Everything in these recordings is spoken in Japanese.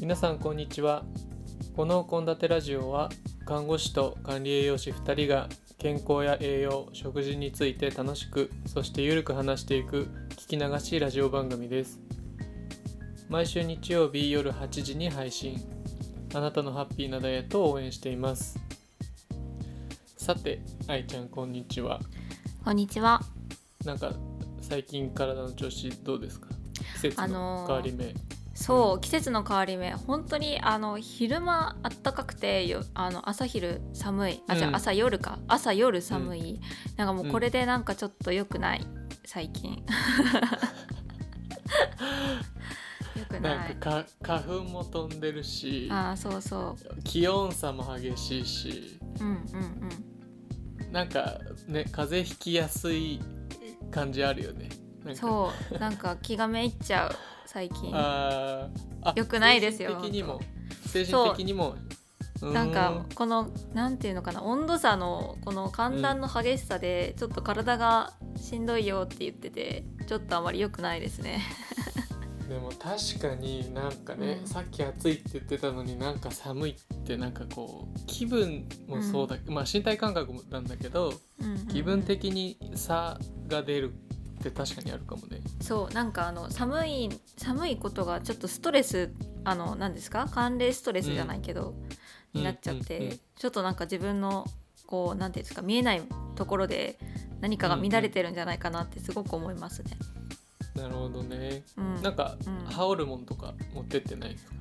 皆さんこんにちは。この献立ラジオは看護師と管理栄養士2人が健康や栄養食事について楽しくそしてゆるく話していく聞き流しいラジオ番組です。毎週日曜日夜8時に配信。あなたのハッピーなダイエットを応援しています。さて愛ちゃんこんにちは。こんにちは。なんか最近体の調子どうですか？季節あののー変わり目、そう、季節の変わり目、本当にあの昼間暖かくて、よあの朝昼寒い、あ、じゃうん。あ朝夜か、朝夜寒い、なんかもうこれでなんかちょっと良くない、最近。良くない。かか花粉も飛んでるしあー、そうそ気温差も激しいし。う。うんうんうん。なんかね風邪ひきやすい感じあるよね。そう、なんか気がめいっちゃう、最近。あー。あ良くないですよ精神的にも。精神的にも。なんかこのなんていうのかな温度差のこの寒暖の激しさでちょっと体がしんどいよって言っててちょっとあまり良くないですね。でも確かになんかね、うん。さっき暑いって言ってたのになんか寒いってなんかこう気分もそうだ、まあ身体感覚もなんだけどうんうんうん。気分的に差が出るって確かにあるかもね。そうなんかあの寒い寒いことがちょっとストレスあの何ですか？寒冷ストレスじゃないけど、になっちゃって、うんうんうん。ちょっとなんか自分のこうなんていうんですか見えないところで何かが乱れてるんじゃないかなってすごく思いますね。なるほどね。うん、なんか、うん羽織るもんとか持ってってないですか？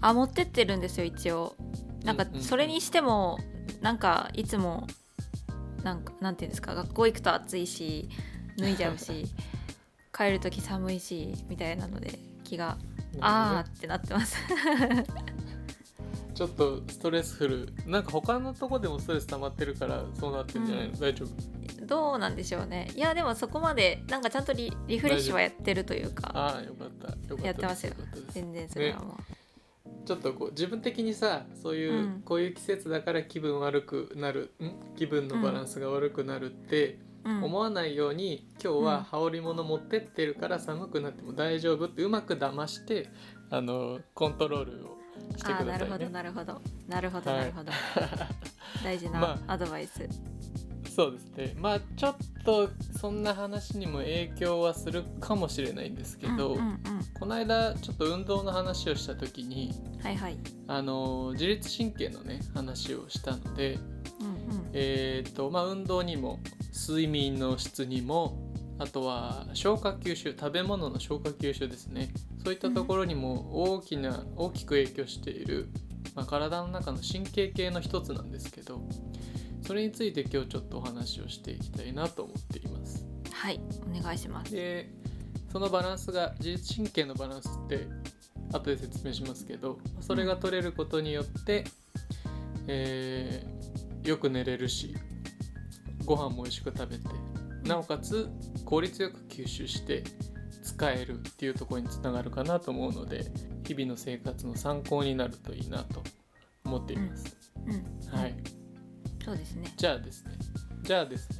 あ持ってってるんですよ一応。なんかうんうんうん。それにしてもなんかいつもなんかなんていうんですか？学校行くと暑いし脱いじゃうし 帰る時寒いしみたいなので気があーってなってます。ちょっとストレスフル。なんか他のとこでもストレス溜まってるからそうなってんじゃないの、うん。大丈夫？どうなんでしょうね。いやでもそこまでなんかちゃんとリリフレッシュはやってるというかああよかった。よかったやってますよ。全然それはもちょっとこう自分的にさそういう、うん。こういう季節だから気分悪くなるん？気分のバランスが悪くなるって思わないように、今日うん。は羽織物持ってってるから寒くなっても大丈夫ってうまく騙してあのコントロールをしてくあーなるほどださいね。なるほど。なるほどはい。なるほど、大事まなアドバイス、そうですね。まあちょっとそんな話にも影響はするかもしれないんですけど、うんうんうん。この間ちょっと運動の話をした時にはいはい。あの自律神経のね話をしたのでうんうん。えーとまあ、運動にも睡眠の質にもあとは消化吸収食べ物の消化吸収ですね。そういったところにも大きな大きく影響している、まあ、体の中の神経系の一つなんですけどそれについて今日ちょっとお話をしていきたいなと思っています。はいお願いします。でそのバランスが自律神経のバランスって後で説明しますけどそれが取れることによって、えーよく寝れるしご飯も美味しく食べてなおかつ効率よく吸収して使えるっていうところにつながるかなと思うので日々の生活の参考になるといいなと思っています、うん。はい。そうですね。じゃあですね。じゃあですね。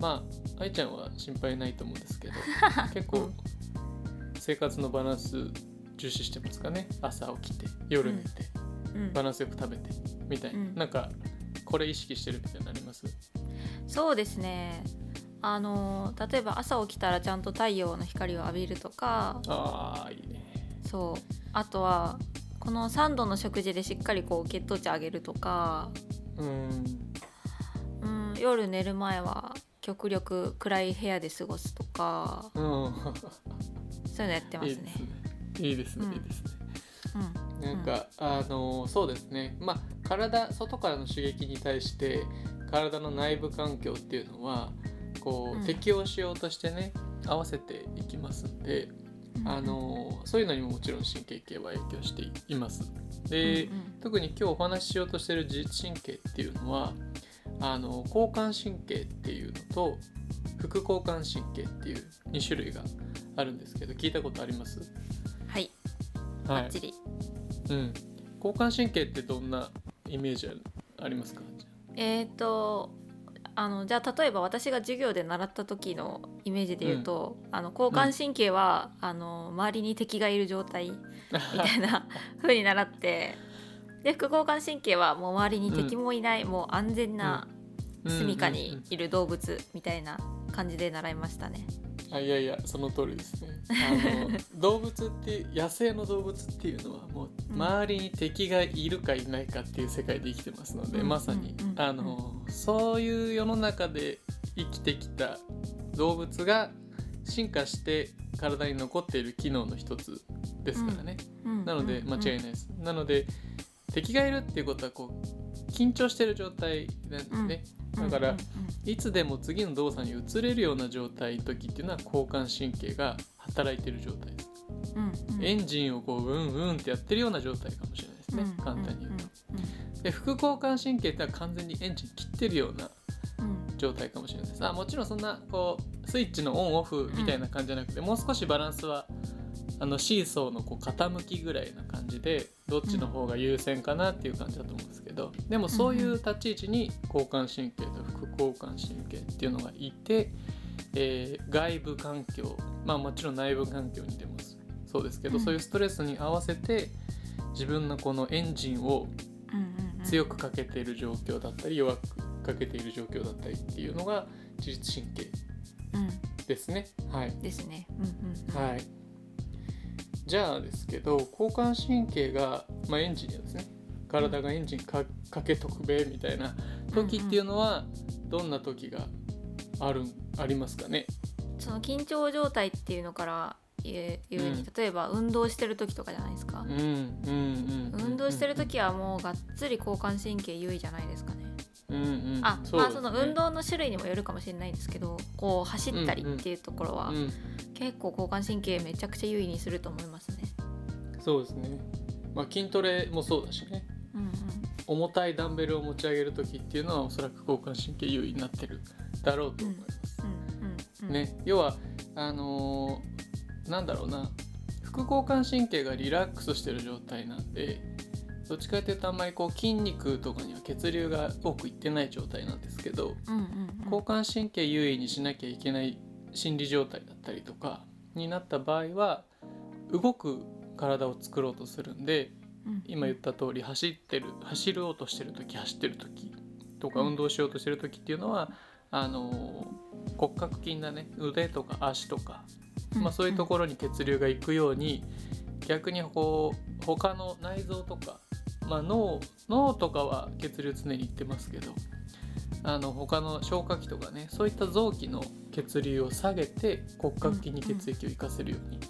まあ愛ちゃんは心配ないと思うんですけど 結構生活のバランス重視してますかね？朝起きて夜寝て、うん。バランスよく食べてみたいな、うん。なんかこれ意識してるみたいになります？そうですね。あの例えば朝起きたらちゃんと太陽の光を浴びるとか。ああいいね。そう。あとはこの3度の食事でしっかりこう血糖値上げるとか、うん。うん、夜寝る前は極力暗い部屋で過ごすとか。うん。そういうのやってまいいすねですね。いいですね、うん。いいですね。うんなん。か、あのそうですね。まあ体外からの刺激に対して体の内部環境っていうのはこう、うん。適応しようとしてね合わせていきますんで、うん。あのそういうのにももちろん神経系は影響しています。で、うんうん。特に今日お話ししようとしてる自律神経っていうのはあの交感神経っていうのと副交感神経っていう2種類があるんですけど聞いたことあります？はい。はバッチリ。うん、交感神経ってどんなイメージありますか？えっ、とあのじゃあ例えば私が授業で習った時のイメージで言うと、あの交感神経は、あの周りに敵がいる状態みたいな 風に習ってで副交感神経はもう周りに敵もいない、もう安全な住処にいる動物みたいな感じで習いましたね。あいやいやその通りですね。あの 動物って野生の動物っていうのはもう周りに敵がいるかいないかっていう世界で生きてますので、うん。まさに。うん。うん。あのそういう世の中で生きてきた動物が進化して体に残っている機能の一つですからね、うん。なので間違いないです、なので敵がいるっていうことはこう緊張してる状態なんですね、だからいつでも次の動作に移れるような状態の時っていうのは交感神経が働いてる状態です。うんうんエンジンをこううんうんってやってるような状態かもしれないですね、簡単に言うと。で副交感神経ってのは完全にエンジン切ってるような状態かもしれないです。あもちろんそんなこうスイッチのオンオフみたいな感じじゃなくて、もう少しバランスはあのシーソーのこう傾きぐらいな感じでどっちの方が優先かなっていう感じだと思うんですけどでもそういう立ち位置に交感神経と副交感神経っていうのがいて、えー外部環境まあもちろん内部環境にでもそうですけど、うん。そういうストレスに合わせて自分のこのエンジンをうんうんうん。強くかけている状況だったり弱くかけている状況だったりっていうのが自律神経うんですね。はい、ですね。うんうんはい、じゃあですけど交感神経が、まあ、エンジンですね体がエンジンかかけとくべみたいな時っていうのはどんな時があるありますかね？その緊張状態っていうのから言え言うに、うん。例えば運動してる時とかじゃないですか？うん。うん運動してる時はもうがっつり交感神経優位じゃないですかね。うんうん。あ、まあその運動の種類にもよるかもしれないですけどこう走ったりっていうところは、うん。結構交感神経めちゃくちゃ優位にすると思いますね。そうですね、まあ、筋トレもそうだしね重たいダンベルを持ち上げる時っていうのはおそらく交感神経優位になってるだろうと思います。うんね、要はあのーなんだろうな。副交感神経がリラックスしてる状態なんでどっちかというとあんまりこう筋肉とかには血流が多くいってない状態なんですけど交感神経優位にしなきゃいけない心理状態だったりとかになった場合は動く体を作ろうとするんでうん今言った通り走ってる走ろうとしてる時走ってる時とかうん。運動しようとしてる時っていうのはあの骨格筋だね。腕とか足とか、まあ、そういうところに血流が行くように逆にこう他の内臓とか、まあ、脳脳とかは血流常に行ってますけどあの他の消化器とかねそういった臓器の血流を下げて骨格筋に血液を行かせるように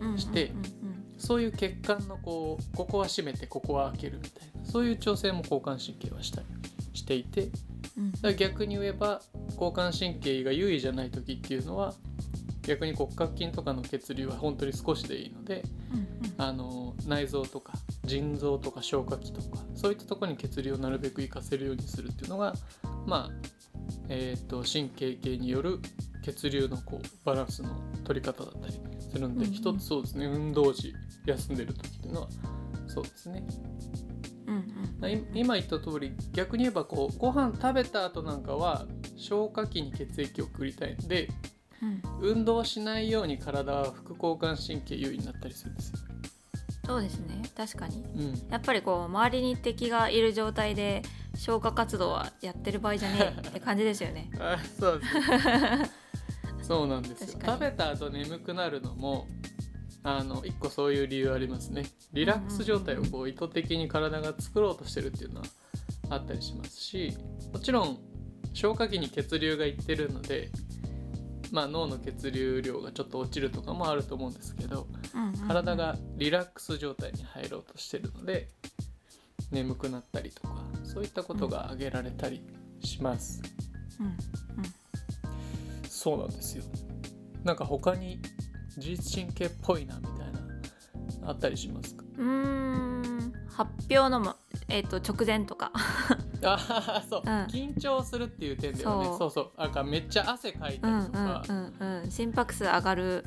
うん。うん。してうん。うんそういう血管のこうここは閉めてここは開けるみたいなそういう調整も交感神経はしたりしていてだかうんら逆に言えば交感神経が優位じゃない時っていうのは逆に骨格筋とかの血流は本当に少しでいいのでうんあの内臓とか腎臓とか消化器とかそういったところに血流をなるべく活かせるようにするっていうのがまあえー、と神経系による血流のこうバランスの取り方だったりするんで、うんうん。一つそうですね運動時休んでる時っていうのはそうですね。うんうん。今言った通り逆に言えばこうご飯食べた後なんかは消化器に血液を送りたい。んでうん。運動しないように体は副交感神経優位になったりするんですよ。そうですね。確かに。うん。やっぱりこう周りに敵がいる状態で消化活動はやってる場合じゃねえって 感じですよね。あそうです。そうなんですよ。食べた後眠くなるのもあの一個そういう理由ありますね。リラックス状態をこう意図的に体が作ろうとしてるっていうのはあったりしますしもちろん消化器に血流がいってるのでまあ脳の血流量がちょっと落ちるとかもあると思うんですけどうんうんうん。体がリラックス状態に入ろうとしてるので眠くなったりとかそういったことが挙げられたりします。うん。そうなんですよ。なんか他に自律神経っぽいなみたいなあったりしますか？うんうーん発表のも、えー、と直前とか。ああそう、うん。緊張するっていう点ではね。そう。そうそう。なんかめっちゃ汗かいたうんうんりとかうんうん。心拍数上がる。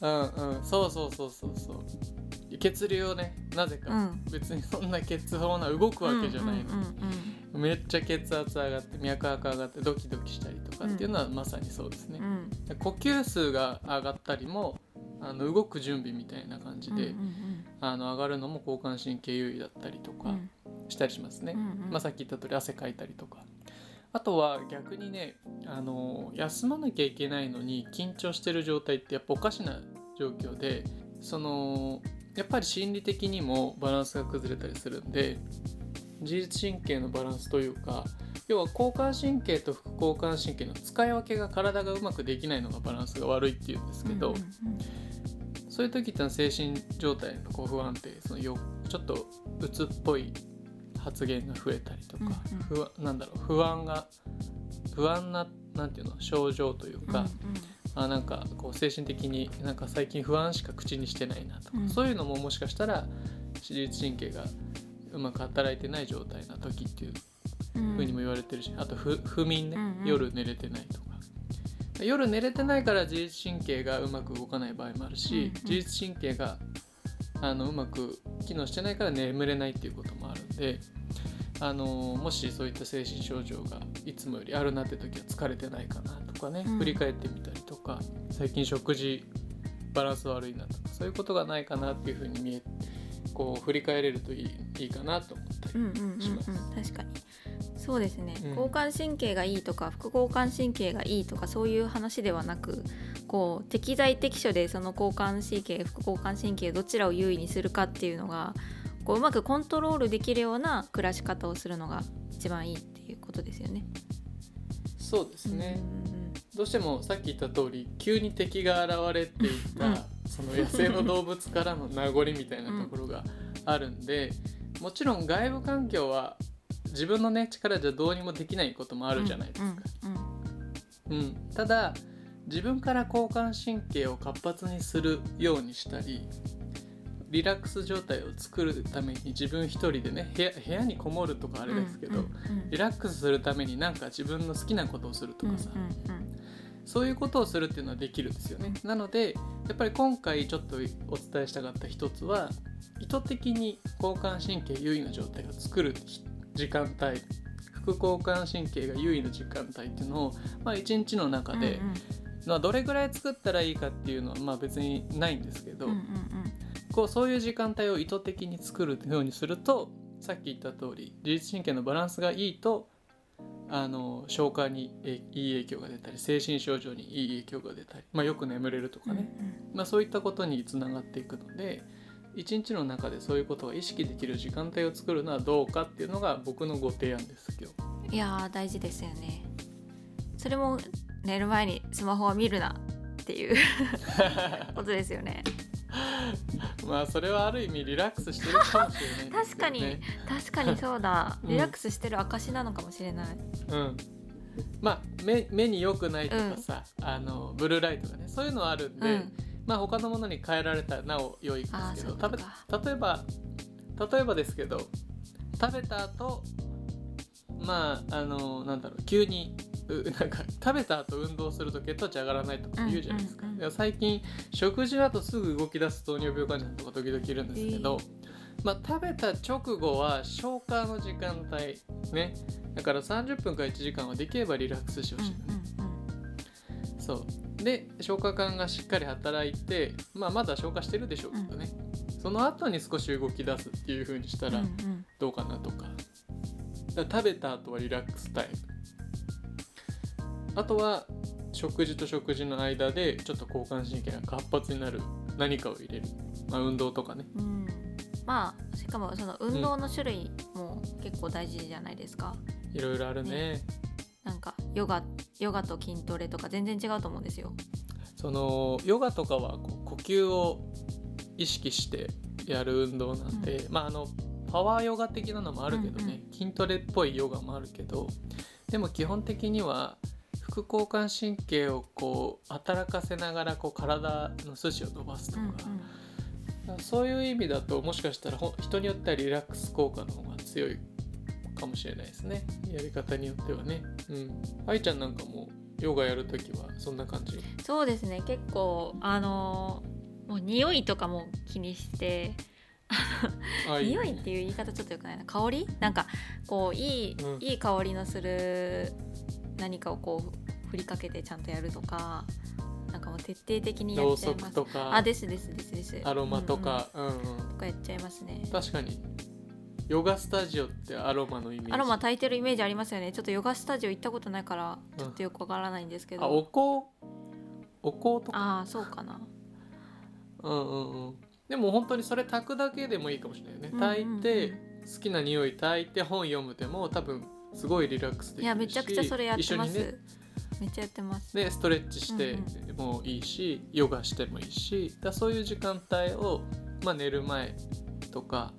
うんうん。そうそうそうそうそう。血流をねなぜか、うん。別にそんな血泡な動くわけじゃないの。に、うんうんうんめっちゃ血圧上がって脈拍上がってドキドキしたりとかっていうのはまさにそうですね。う、ん。呼吸数が上がったりもあの動く準備みたいな感じで、あの上がるのも交感神経優位だったりとかうん。したりしますね、うんうん。まあ、さっき言った通り汗かいたりとか。あとは逆にねあの休まなきゃいけないのに緊張してる状態ってやっぱおかしな状況でそのやっぱり心理的にもバランスが崩れたりするんで自律神経のバランスというか要は交感神経と副交感神経の使い分けが体がうまくできないのがバランスが悪いっていうんですけど、うんうんそういう時ってのは精神状態のこう不安定そのよちょっと鬱っぽい発言が増えたりとか、うんうん不安なんだろう不安が不安ななんていうの症状というか、うん。あなんかこう精神的になんか最近不安しか口にしてないなとか、うん。そういうのももしかしたら自律神経がうまく働いてない状態な時っていううん。ふうにも言われてるし、あと不不眠ね、うんうん。夜寝れてないとか。夜寝れてないから自律神経がうまく動かない場合もあるし、うんうん。自律神経があのうまく機能してないから眠れないっていうこともあるんであのもしそういった精神症状がいつもよりあるなって時は疲れてないかなとかね、うん。振り返ってみたりとか最近食事バランス悪いなとかそういうことがないかなっていうふうに見えこう振り返れるといいいいかなと思ったりうんうんうんうん。します。確かに。そうですね、うん。交感神経がいいとか副交感神経がいいとかそういう話ではなくこう適材適所でその交感神経副交感神経どちらを優位にするかっていうのがこううまくコントロールできるような暮らし方をするのが一番いいっていうことですよね。そうですね、うんうんどうしてもさっき言った通り急に敵が現れていった、うん。その野生の動物からの名残みたいなところがあるんで、もちろん外部環境は自分のね力じゃどうにもできないこともああるじゃないですか。うんうんうん。ただ自分から交感神経を活発にするようにしたりリラックス状態を作るために自分一人でね部屋にこもるとかあれですけど、うんうんうん。リラックスするためになんか自分の好きなことをするとかさ、うんうんそういうことをするっていうのはできるんですよね。なのでやっぱり今回ちょっとお伝えしたかった一つは意図的に交感神経優位の状態を作る時間帯副交感神経が優位の時間帯っていうのを、まあ、一日の中で、うんうんまあ、どれぐらい作ったらいいかっていうのはまあ別にないんですけど、うんうんこうそういう時間帯を意図的に作るようにするとさっき言った通り自律神経のバランスがいいとあの消化にえいい影響が出たり精神症状にいい影響が出たり、まあ、よく眠れるとかうんね、まあ、そういったことにつながっていくので一日の中でそういうことを意識できる時間帯を作るのはどうかっていうのが僕のご提案です今日。いやー大事ですよね。それも寝る前にスマホは見るなっていう ことですよね まあそれはある意味リラックスしてるかもしれないんですけど、ね、確かに。そうだ。うん。リラックスしてる証なのかもしれない、うん、まあ目目に良くないとかさ、あのブルーライトがねそういうのはあるんで、うん。まあ他のものに変えられたらなお良いんですけど例えば例えばですけど食べた後まああのなんだろう急にうなんか食べた後運動すると血糖値上がらないとか言うじゃないですか、うんうんうんいや最近食事の後すぐ動き出す糖尿病患者とか時々いるんですけど、まあ、食べた直後は消化の時間帯ね。だから30分から1時間はできればリラックスしてほしいそう。で消化管がしっかり働いて、まあ、まだ消化してるでしょうけどね、その後に少し動き出すっていう風にしたらうんうん。どうかなとか,、だから食べた後はリラックスタイムあとは食事と食事の間でちょっと交感神経が活発になる何かを入れる、まあ、運動とかね。うん。うんまあしかもその運動の種類も結構大事じゃないですか、いろいろあるね。なんかヨガヨガと筋トレとか全然違うと思うんですよ。そのヨガとかはこう呼吸を意識してやる運動なんで、まああのパワーヨガ的なのもあるけどね、筋トレっぽいヨガもあるけどでも基本的には副交感神経をこう働かせながらこう体の筋を伸ばすとか、そういう意味だともしかしたら人によってはリラックス効果の方が強いかもしれないですね。やり方によってはね。うん。愛ちゃんなんかもヨガやるときはそんな感じ？そうですね。結構あのーもう匂いとかも気にしてあ匂いっていう言い方ちょっとよくないな。香り？なんかこういい、うん。いい香りのする何かをこう振りかけてちゃんとやるとかなんかもう徹底的にやっちゃいます。とかあですですですです。アロマとか、うんうん。うんうん。とかやっちゃいますね。確かに。ヨガスタジオってアロマのイメージ。アロマ焚いてるイメージありますよね。ちょっとヨガスタジオ行ったことないからうんちょっとよくわからないんですけど、あお香？お香とか？ああそうかな。うんうんうん。でも本当にそれ炊くだけでもいいかもしれないよね。うんうんうん。炊いて好きな匂い炊いて本読むでも多分すごいリラックスできるしいやめちゃくちゃそれやってます、一緒にねめっちゃやってます。でストレッチしてうんもいいし、ヨガしてもいいしだそういう時間帯を、まあ、寝る前とか、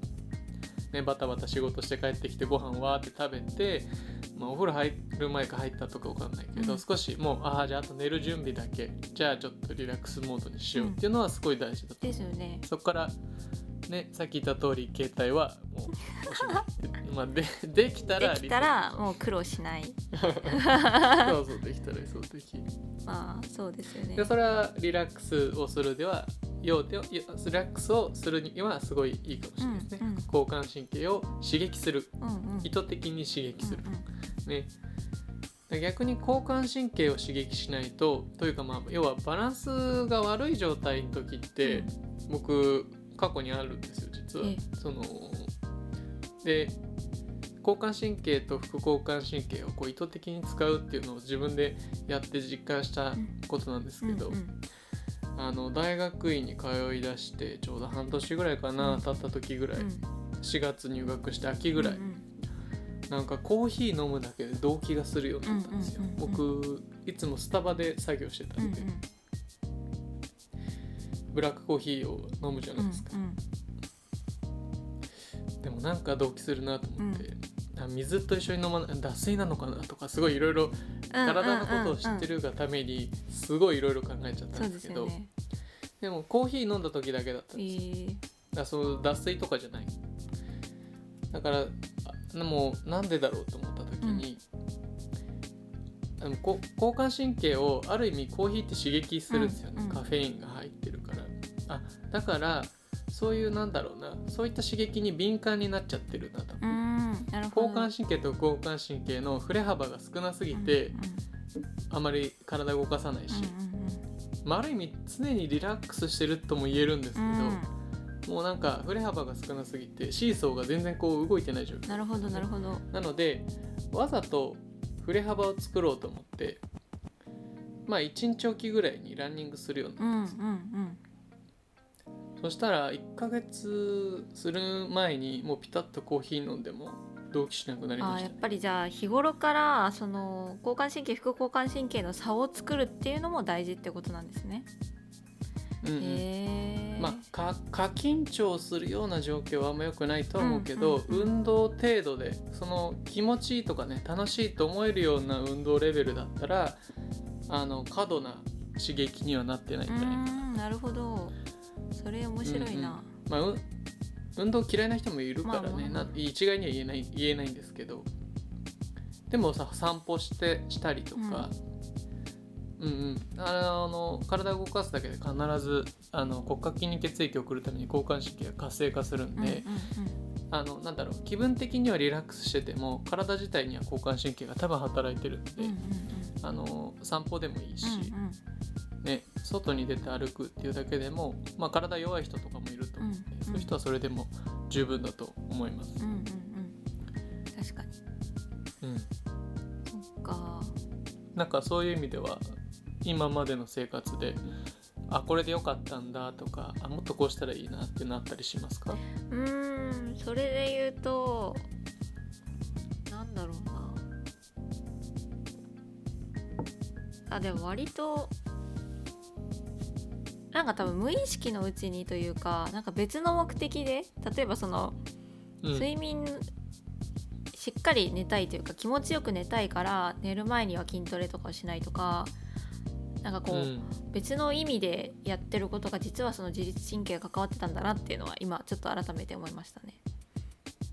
ね、バタバタ仕事して帰ってきてご飯わーって食べて、まあ、お風呂入る前か入ったとかわかんないけど、うん。少しもうああじゃああと寝る準備だけじゃあちょっとリラックスモードにしようっていうのはすごい大事だとですよね。そこからねさっき言った通り携帯はもうおしまいまあで できたらできたらもう苦労しない。そうそうできたらそうできる。まあそうですよね。でそれはリラックスをするではようでリラックスをするにはすごいいいかもしれないですね、うんうん。交感神経を刺激する。うんうん。意図的に刺激する。うんうん。ね。で逆に交感神経を刺激しないとというかまあ要はバランスが悪い状態の時って、僕過去にあるんですよ実は。ええ。そので交感神経と副交感神経をこう意図的に使うっていうのを自分でやって実感したことなんですけど、うんうんあの大学院に通い出してちょうど半年ぐらいかな、うん。経った時ぐらい、うん。4月入学して秋ぐらい、うんうんなんかコーヒー飲むだけで動悸がするようになったんですよ、うんうんうん僕いつもスタバで作業してたうんんで、ブラックコーヒーを飲むじゃないですか、うんでもなんか動悸するなと思って、あ水と一緒に飲まない脱水なのかなとかすごいいろいろ体のことを知ってるるがためにすごいいろいろ考えちゃったんでですけどね。でもコーヒー飲んだ時だけだったんえですよ。ーだそう脱水とかじゃない。だからあでもなんでだろうと思った時に、あのこ交感神経をある意味コーヒーって刺激するんですよね、うんうん。カフェインが入ってるから。あだからそういうなんだろうな。そういった刺激に敏感になっちゃってるなと、うん交感神経と交感神経の振れ幅が少なすぎて、うんあまり体動かさないし、うんうんまあ、ある意味常にリラックスしてるとも言えるんですけど、うん。もうなんか振れ幅が少なすぎてシーソーが全然こう動いてない状況。なるほどなるほど。なのでわざと振れ幅を作ろうと思ってまあ1日おきぐらいにランニングするようにうんうんなったんですよ、そしたら1ヶ月する前にもうピタッとコーヒー飲んでも動悸しなくなりあましたねーやっぱりじゃあ日頃からその交感神経副交感神経の差を作るっていうのも大事ってことなんですね。うんうんへえ。まあか過緊張するような状況はあんま良くないとは思うけど、うんうんうん運動程度でその気持ちいいとかね楽しいと思えるような運動レベルだったらあの過度な刺激にはなってないんうじゃないかな。なるほど。それ面白いな。まあ、う運動嫌いな人もいるからね、まあまあまあ。な一概には言えない言えないんですけど。でもさ散歩してしたりとか、うん、うんあの体を動かすだけで必ずあの骨格筋に血液を送るために交感神経が活性化するんうんうんで、あのなんだろう気分的にはリラックスしてても体自体には交感神経が多分働いてるんで、うんうんうん。あの散歩でもいいし、うんうんね、外に出て歩くっていうだけでも、まあ、体弱い人とかもいると思うんで、うんそういう人はそれでも十分だと思います。うんうんうん確かに。うん、そっか。なんかそういう意味では今までの生活であこれでよかったんだとかあもっとこうしたらいいなってなったりしますか？うーんそれで言うとなんだろうなあでも割となんか多分無意識のうちにというかなんか別の目的で例えばそのうん。睡眠しっかり寝たいというか気持ちよく寝たいから寝る前には筋トレとかをしないとかなんかこう、うん。別の意味でやってることが実はその自律神経が関わってたんだなっていうのは今ちょっと改めて思いましたね。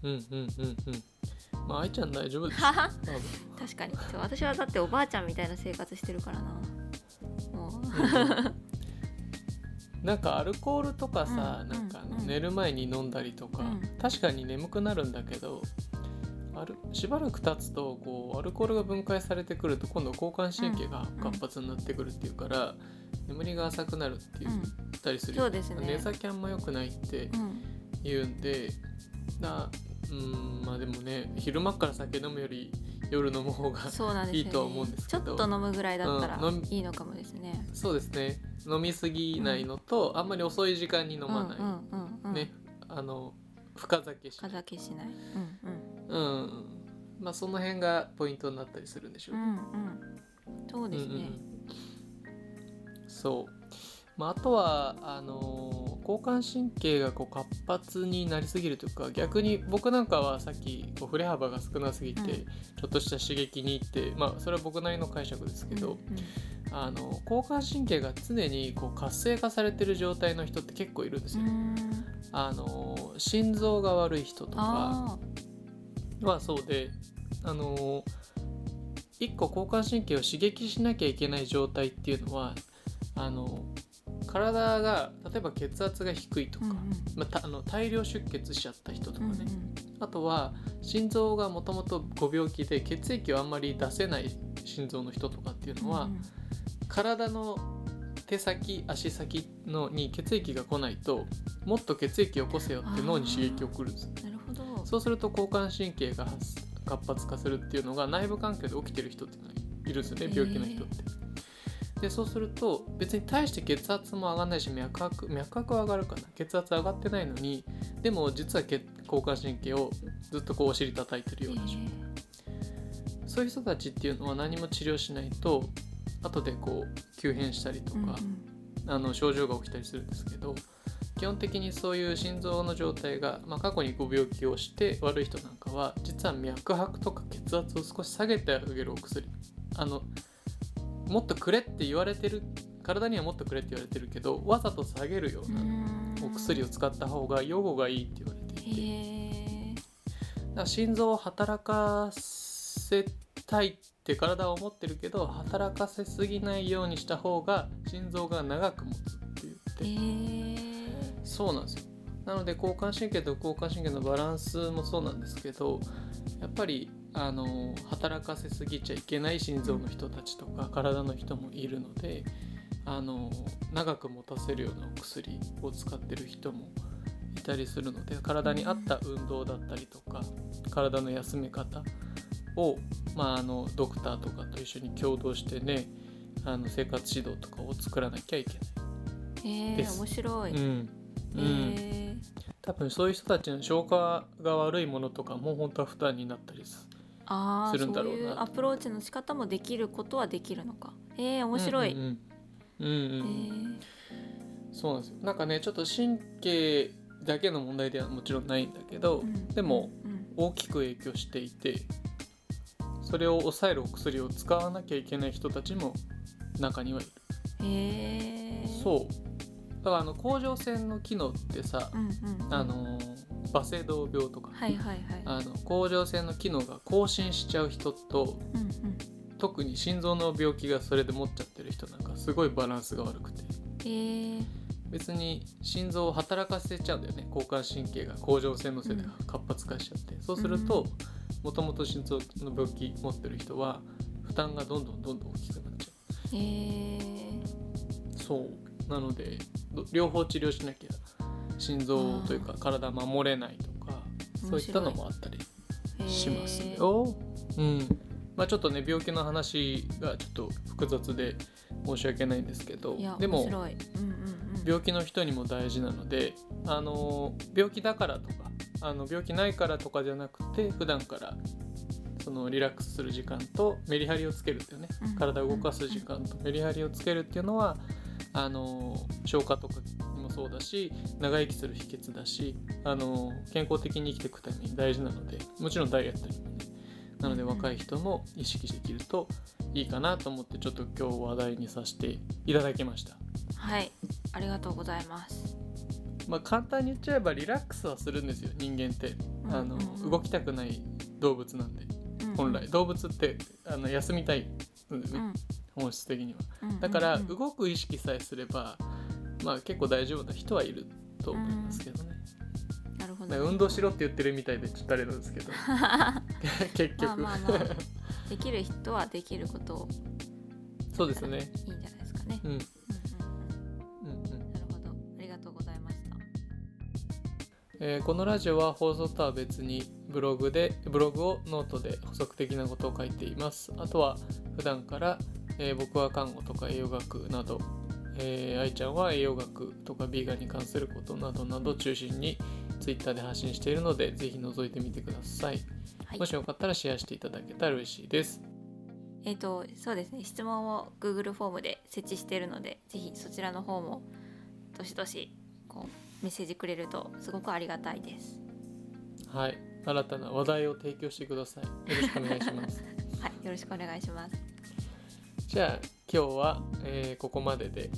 うんうんうんうん。まあ愛ちゃん大丈夫です。確かに。私はだっておばあちゃんみたいな生活してるからな。もうなんかアルコールとかさ、うんなんか寝る前に飲んだりとか、うん。確かに眠くなるんだけどあるしばらく経つとこうアルコールが分解されてくると今度交感神経が活発になってくるっていうから、眠りが浅くなるっていう、たりするそうですね。寝酒あんま良くないってうん。言うんでだうんまあでもね昼間っから酒飲むより夜飲む方がそうなんですよ、ね、いいとは思うんですけど。ちょっと飲むぐらいだったらうん飲みいいのかもですね、そうですね。飲みすぎないのと、あんまり遅い時間に飲まない、うんうんうんうん。ね。あの深酒し深ない。酒しない。うんうん。まあその辺がポイントになったりするんでしょううんうんうん。そうですね、うんうん。そう、まあ、あとはあのー交感神経がこう活発になりすぎるというか逆に僕なんかはさっきこう振れ幅が少なすぎて、うん。ちょっとした刺激に行ってまあそれは僕なりの解釈ですけど、うんあの交感神経が常にこう活性化されてる状態の人って結構いるんですよ。うんうん。あの心臓が悪い人とか。あはそうであの一個交感神経を刺激しなきゃいけない状態っていうのはあの体が例えば血圧が低いとか、ーうんうん。まあ、たあの大量出血しちゃった人とかね、うんうん。あとは心臓がもともとご病気で血液をあんまり出せない心臓の人とかっていうのは、うん体の手先足先のに血液が来ないともっと血液を起こせよって脳に刺激を送るんですなるほど。そうすると交感神経が発活発化するっていうのが内部環境で起きてる人っていうのがいるんですよね病気の人って。でそうすると別に対して血圧も上がらないし脈拍脈拍は上がるかな。血圧上がってないのにでも実は血交感神経をずっとこうお尻叩いてるような状態。そういう人たちっていうのは何も治療しないと後でこう急変したりとか、うんうん。あの症状が起きたりするんですけど基本的にそういう心臓の状態が、まあ、過去にご病気をして悪い人なんかは実は脈拍とか血圧を少し下げてあげるお薬。あのもっとくれって言われてる体にはもっとくれって言われてるけどわざと下げるようなお薬を使った方が予後がいいって言われていて。だから心臓を働かせたいって体は思ってるけど働かせすぎないようにした方が心臓が長く持つって言って、そうなんですよ。なので交感神経と交感神経のバランスもそうなんですけどやっぱりあの働かせすぎちゃいけない心臓の人たちとか体の人もいるのであの長く持たせるようなお薬を使ってる人もいたりするので体に合った運動だったりとか体の休め方を、まあ、あのドクターとかと一緒に共同してねあの生活指導とかを作らなきゃいけない。へえです。面白い、うん。うん。多分そういう人たちの消化が悪いものとかも本当は負担になったりすするんだろうな。そういうアプローチの仕方もできることはできるのか。へえ面白い、うんうんうん。うんうん。へそうなんですよ。なんかねちょっと神経だけの問題ではもちろんないんだけど、えうんでもうん大きく影響していてそれを抑えるお薬を使わなきゃいけない人たちも中にはいる、へえそうだからあの甲状腺の機能ってさ、うんうんうん。あのバセドウ病とか、はいはいはい。あの甲状腺の機能が更新しちゃう人とうんうん。特に心臓の病気がそれで持っちゃってる人なんかすごいバランスが悪くて。へえ別に心臓を働かせちゃうんだよね。交感神経が甲状腺のせいでうん活発化しちゃって、そうするともともと心臓の病気持ってる人は負担がどんどんどんどん大きくなっちゃへえうそう。なのでど両方治療しなきゃ心臓というか体守れないとかそういったのもあったりしますよ。うん。まあ、ちょっとね病気の話がちょっと複雑で申し訳ないんですけどでもうんうんうん。病気の人にも大事なのであの病気だからとかあの病気ないからとかじゃなくて普段からそのリラックスする時間とメリハリをつけるっていうねうん。体を動かす時間とメリハリをつけるっていうのはあの消化とかにもそうだし長生きする秘訣だしあの健康的に生きていくために大事なのでもちろんダイエットにもね。なので若い人も意識できるといいかなと思ってちょっと今日話題にさせていただきました。はい。ありがとうございます。まあ、簡単に言っちゃえばリラックスはするんですよ人間って。あの、うんうん。うん動きたくない動物なんで。本来。動物ってあの休みたい、うん。うん本質的には。うんだからうん。うん動く意識さえすればまあ結構大丈夫な人はいると思いますけどね、なるほど、なんか運動しろって言ってるみたいでちょっとあれなんですけど。結局、まあまあまあ。できる人はできることを。そうですね。いいんじゃないですかね。うんうんうん。うんうん。なるほど。ありがとうございました。えーこのラジオは放送とは別にブログでブログをノートで補足的なことを書いています。あとは普段から、えー僕は看護とか栄養学など、えー愛ちゃんは栄養学とかビーガンに関することなどなど中心に Twitter で発信しているのでぜひ覗いてみてください、はい。もしよかったらシェアしていただけたら嬉しいです。えっ、とそうですね。質問を Google フォームで設置しているのでぜひそちらの方もどしどしこうメッセージくれるとすごくありがたいです。はい。新たな話題を提供してください。よろしくお願いします。はい。よろしくお願いします。じゃあ今日は、えーここまでで、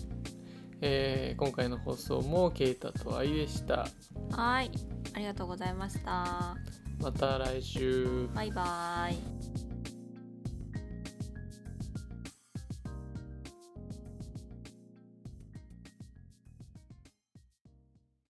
えー今回の放送もケイタと愛でしたはいありがとうございました。また来週バイバイ。